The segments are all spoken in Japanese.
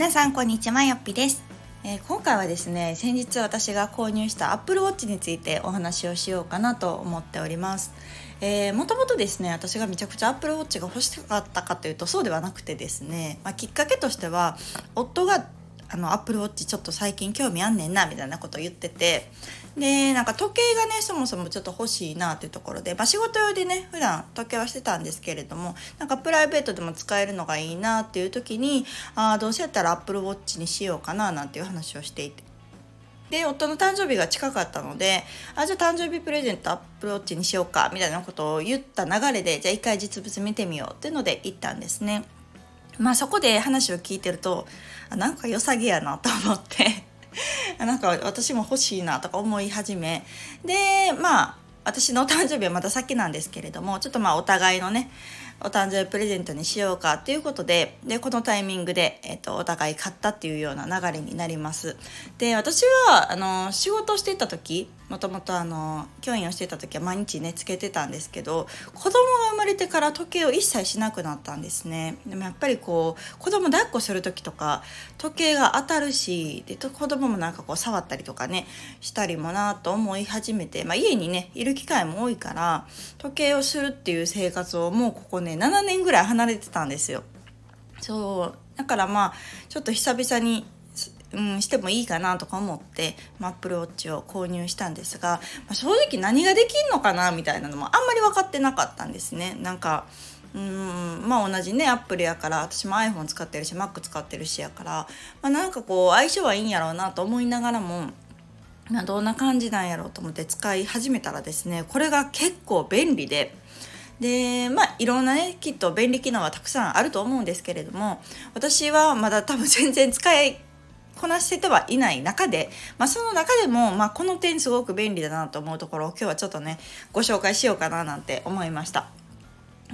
皆さんこんにちはよっぴです、えー、今回はですね先日私が購入した Apple Watch についてお話をしようかなと思っております。えー、もともとですね私がめちゃくちゃ Apple Watch が欲しかったかというとそうではなくてですね、まあ、きっかけとしては夫があのアップルウォッチちょっと最近興味あんねんなみたいなことを言っててでなんか時計がねそもそもちょっと欲しいなっていうところで、まあ、仕事用でね普段時計はしてたんですけれどもなんかプライベートでも使えるのがいいなっていう時にあどうせやったらアップルウォッチにしようかななんていう話をしていて。で夫の誕生日が近かったのであじゃあ誕生日プレゼントアップルウォッチにしようかみたいなことを言った流れでじゃあ一回実物見てみようっていうので行ったんですね。まあそこで話を聞いてるとあなんか良さげやなと思って なんか私も欲しいなとか思い始め。でまあ私のお誕生日はまた先なんですけれどもちょっとまあお互いのねお誕生日プレゼントにしようかっていうことででこのタイミングで、えっと、お互い買ったっていうような流れになります。で私はあの仕事してた時もともとあの教員をしてた時は毎日ねつけてたんですけど子供が生まれてから時計を一切しなくなったんですね。でもやっぱりこう子供抱っこする時とか時計が当たるしで子供もなんかこう触ったりとかねしたりもなと思い始めて、まあ、家にねいる機会も多いから時計をするっていう生活をもうここね7年ぐらい離れてたんですよ。そうだからまあちょっと久々にうん、してもいいかなとか思ってアップルウォッチを購入したんですが、まあ、正直何ができんのかなみたいなのもあんまり分かってなかったんですね。なんかうんまあ同じねアップルやから私も iPhone 使ってるし Mac 使ってるしやから、まあ、なんかこう相性はいいんやろうなと思いながらもまあ、どんな感じなんやろうと思って使い始めたらですねこれが結構便利ででまあいろんなねきっと便利機能はたくさんあると思うんですけれども私はまだ多分全然使いこなせてはいない中で、まあ、その中でも、まあ、この点すごく便利だなと思うところを今日はちょっとねご紹介しようかななんて思いました。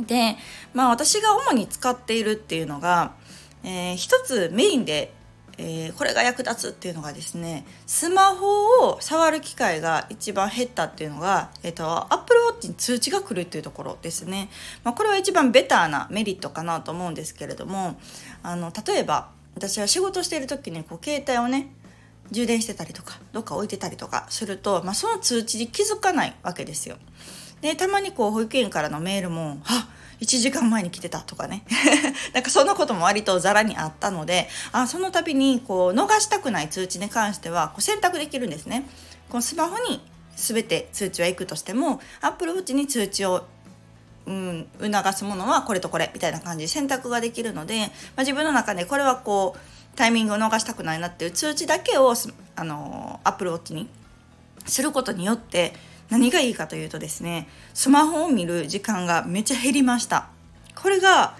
でまあ私が主に使っているっていうのが、えー、一つメインでえー、これが役立つっていうのがですねスマホを触る機会が一番減ったっていうのが、えーと、と Apple Watch に通知が来るっていうところですね、まあ、これは一番ベターなメリットかなと思うんですけれどもあの例えば私は仕事してる時にこう携帯をね充電してたりとかどっか置いてたりとかすると、まあ、その通知に気づかないわけですよ。でたまにこう保育園からのメールも「あ1時間前に来てた」とかね なんかそんなことも割とざらにあったのであその度にこう逃したくない通知に関してはこう選択できるんですね。このスマホに全て通知は行くとしても Apple Watch に通知をうん、促すものはこれとこれみたいな感じ選択ができるので、まあ、自分の中でこれはこうタイミングを逃したくないなっていう通知だけをあのアップルウォッチにすることによって何がいいかというとですねスマホを見る時間がめっちゃ減りました。これが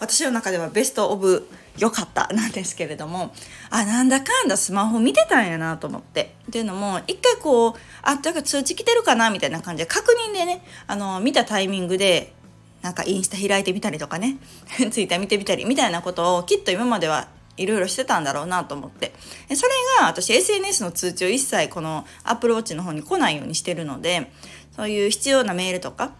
私の中ではベストオブ良かったなんですけれどもあなんだかんだスマホ見てたんやなと思って。っていうのも一回こうあだか通知来てるかなみたいな感じで確認でねあの見たタイミングでなんかインスタ開いてみたりとかね ツイッター見てみたりみたいなことをきっと今まではいろいろしてたんだろうなと思って。それが私 SNS の通知を一切この Apple Watch の方に来ないようにしてるのでそういう必要なメールとか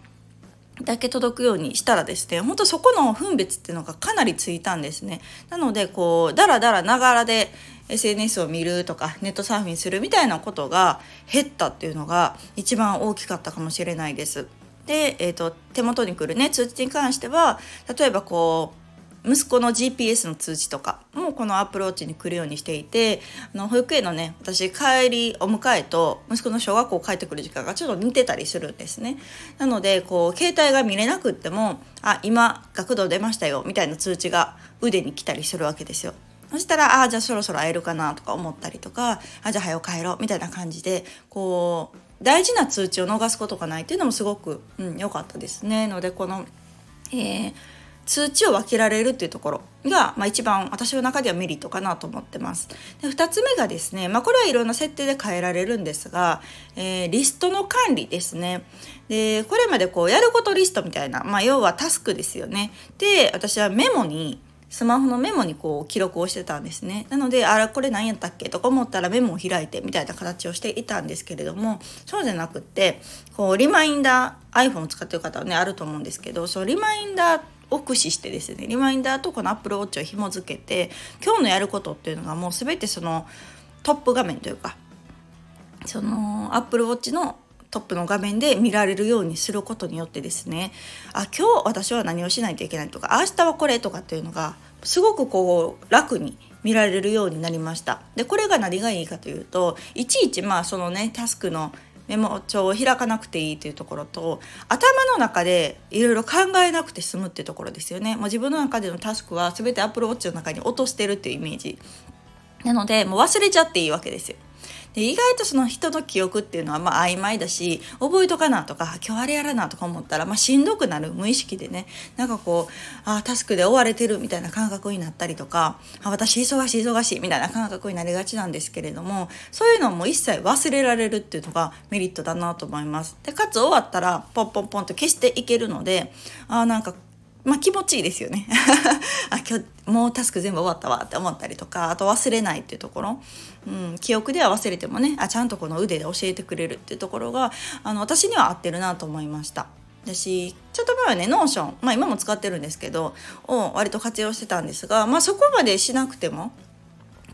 だけ届くようにしたらですね本当そこの分別っていうのがかなりついたんですね。なのでこうだらだらながらで SNS を見るとかネットサーフィンするみたいなことが減ったっていうのが一番大きかったかもしれないです。で、えーと、手元に来るね通知に関しては例えばこう息子の GPS の通知とかもこのアプローチに来るようにしていてあの保育園のね私帰りお迎えと息子の小学校帰ってくる時間がちょっと似てたりするんですね。なのでこう携帯が見れなくってもあ今学童出ましたよみたいな通知が腕に来たりするわけですよ。そしたらああじゃあそろそろ会えるかなとか思ったりとかあじゃあ早く帰ろうみたいな感じでこう大事な通知を逃すことがないっていうのもすごく良、うん、かったですね。のでこの、えー通知を分けられるっていうところが、まあ、一番私の中ではメリットかなと思ってます。で2つ目がですね、まあ、これはいろんな設定で変えられるんですが、えー、リストの管理ですね。でこれまでこうやることリストみたいな、まあ、要はタスクですよね。で私はメモにスマホのメモにこう記録をしてたんですね。なので、あら、これ何やったっけ？とか思ったらメモを開いてみたいな形をしていたんですけれども、そうじゃなくって、こう、リマインダー、iPhone を使ってる方はね、あると思うんですけど、そう、リマインダーを駆使してですねリマインダーとこのアップルウォッチを紐付けて今日のやることっていうのがもう全てそのトップ画面というかそのアップルウォッチのトップの画面で見られるようにすることによってですねあ今日私は何をしないといけないとか明日はこれとかっていうのがすごくこう楽に見られるようになりました。でこれが何がいいかというといちいちまあそのねタスクのメモ帳を開かなくていいというところと頭の中でいろいろ考えなくて済むっていうところですよね。もう自分の中でのタスクは全てアップルウォッチの中に落としてるっていうイメージ。なのでもう忘れちゃっていいわけですよ。で意外とその人の記憶っていうのはまあ曖昧だし覚えとかなとか今日あれやらなとか思ったら、まあ、しんどくなる無意識でねなんかこうあタスクで追われてるみたいな感覚になったりとかあ私忙しい忙しいみたいな感覚になりがちなんですけれどもそういうのも一切忘れられるっていうのがメリットだなと思います。でかつ終わったらポンポンポンと消していけるのであなんかまあ気持ちいいですよね あ今日もうタスク全部終わったわって思ったりとかあと忘れないっていうところ、うん、記憶では忘れてもねあちゃんとこの腕で教えてくれるっていうところがあの私には合ってるなと思いました。だしちょっと前はね Notion まあ今も使ってるんですけどを割と活用してたんですがまあそこまでしなくても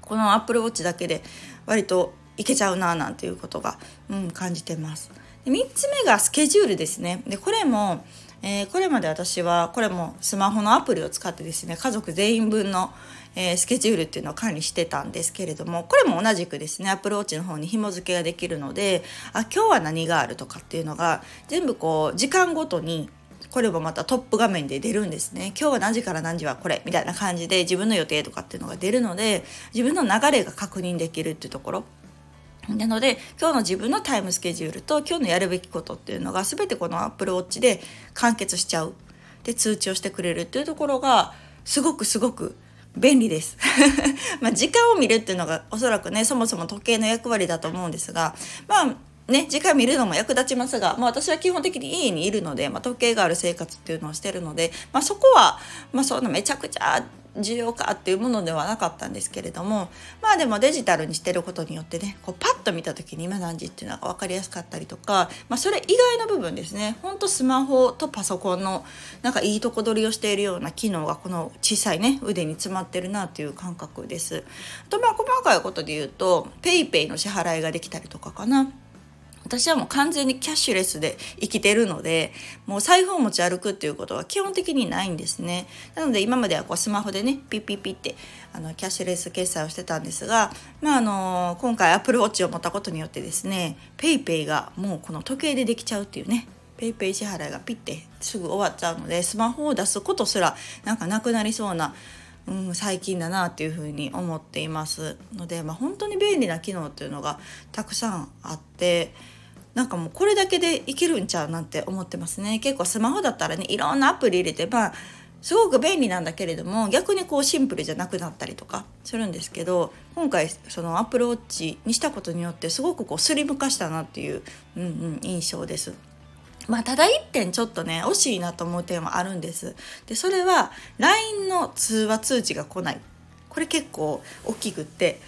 このアップルウォッチだけで割といけちゃうななんていうことが、うん、感じてます。で3つ目がスケジュールですね。でこれもえー、これまで私はこれもスマホのアプリを使ってですね家族全員分の、えー、スケジュールっていうのを管理してたんですけれどもこれも同じくですねアプローチの方に紐付けができるのであ今日は何があるとかっていうのが全部こう時間ごとにこれもまたトップ画面で出るんですね。今日は何時から何時はこれみたいな感じで自分の予定とかっていうのが出るので自分の流れが確認できるっていうところ。なので今日の自分のタイムスケジュールと今日のやるべきことっていうのが全てこのアップルウォッチで完結しちゃう。で通知をしてくれるっていうところがすごくすごく便利です。ま時間を見るっていうのがおそらくねそもそも時計の役割だと思うんですがまあね、時間見るのも役立ちますが、まあ、私は基本的に家にいるので、まあ、時計がある生活っていうのをしてるので、まあ、そこは、まあ、そんなめちゃくちゃ重要かっていうものではなかったんですけれどもまあでもデジタルにしてることによってねこうパッと見た時に今何時っていうのが分かりやすかったりとか、まあ、それ以外の部分ですねほんとスマホとパソコンのなんかいいとこ取りをしているような機能がこの小さいね腕に詰まってるなっていう感覚です。とまあ細かいことで言うと PayPay の支払いができたりとかかな。私はもう完全にキャッシュレスで生きてるのでもう財布を持ち歩くっていうことは基本的にないんですね。なので今まではこうスマホでねピッピッピッってあのキャッシュレス決済をしてたんですが、まあ、あの今回 Apple Watch を持ったことによってですね PayPay がもうこの時計でできちゃうっていうね PayPay 支払いがピッてすぐ終わっちゃうのでスマホを出すことすらなんかなくなりそうなうん、最近だなっていうふうに思っていますので、まあ、本当に便利な機能っていうのがたくさんあってなんかもうこれだけでいけるんちゃうなんて思ってますね結構スマホだったらねいろんなアプリ入れてまあすごく便利なんだけれども逆にこうシンプルじゃなくなったりとかするんですけど今回そのアプルウォッチにしたことによってすごくこうスリム化したなっていう、うんうん、印象です。まあ、ただ一点ちょっとね惜しいなと思う点はあるんです。でそれは LINE の通話通知が来ないこれ結構大きくって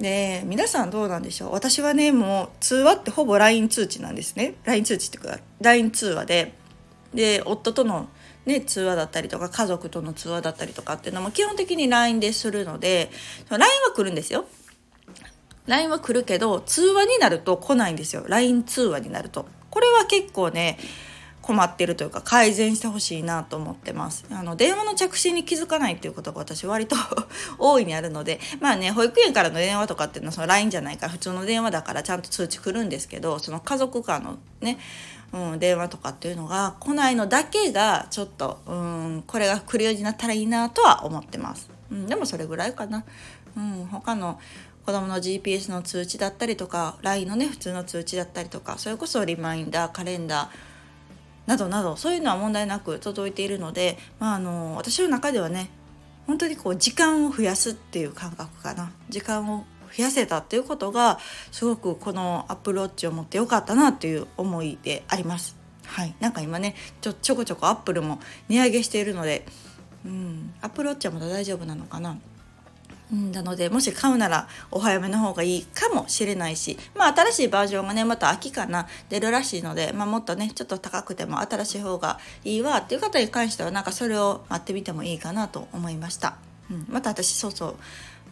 で皆さんどうなんでしょう？私はねもう通話ってほぼ LINE 通知なんですね。LINE 通知ってか LINE 通話で。で夫との、ね、通話だったりとか家族との通話だったりとかっていうのも基本的に LINE でするので LINE は来るんですよ。LINE は来るけど通話になると来ないんですよ。LINE 通話になると。これは結構ね困ってるというか改善してほしいなと思ってます。あの電話の着信に気づかないっていうことが 私割と 大いにあるのでまあね保育園からの電話とかっていうのはその LINE じゃないから普通の電話だからちゃんと通知来るんですけどその家族間のねうん、電話とかっていうのが来ないのだけがちょっとうんこれが来るようになったらいいなとは思ってます、うん、でもそれぐらいかな、うん、他の子供の GPS の通知だったりとか LINE のね普通の通知だったりとかそれこそリマインダーカレンダーなどなどそういうのは問題なく届いているので、まあ、あの私の中ではね本当にこう時間を増やすっていう感覚かな。時間を増やせたっていうことがすごくこのアップルウォッチを持ってよかったなっていう思いであります。はい、なんか今ねちょちょこちょこアップルも値上げしているので、うん、アップルウォッチはまだ大丈夫なのかな。なのでもし買うならお早めの方がいいかもしれないし、まあ、新しいバージョンがねまた秋かな出るらしいので、まあ、もっとねちょっと高くても新しい方がいいわっていう方に関してはなんかそれを待ってみてもいいかなと思いました。うん、また私そうそう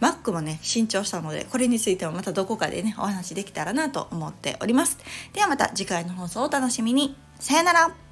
Mac もね新調したのでこれについてもまたどこかでねお話できたらなと思っております。ではまた次回の放送をお楽しみに。さよなら。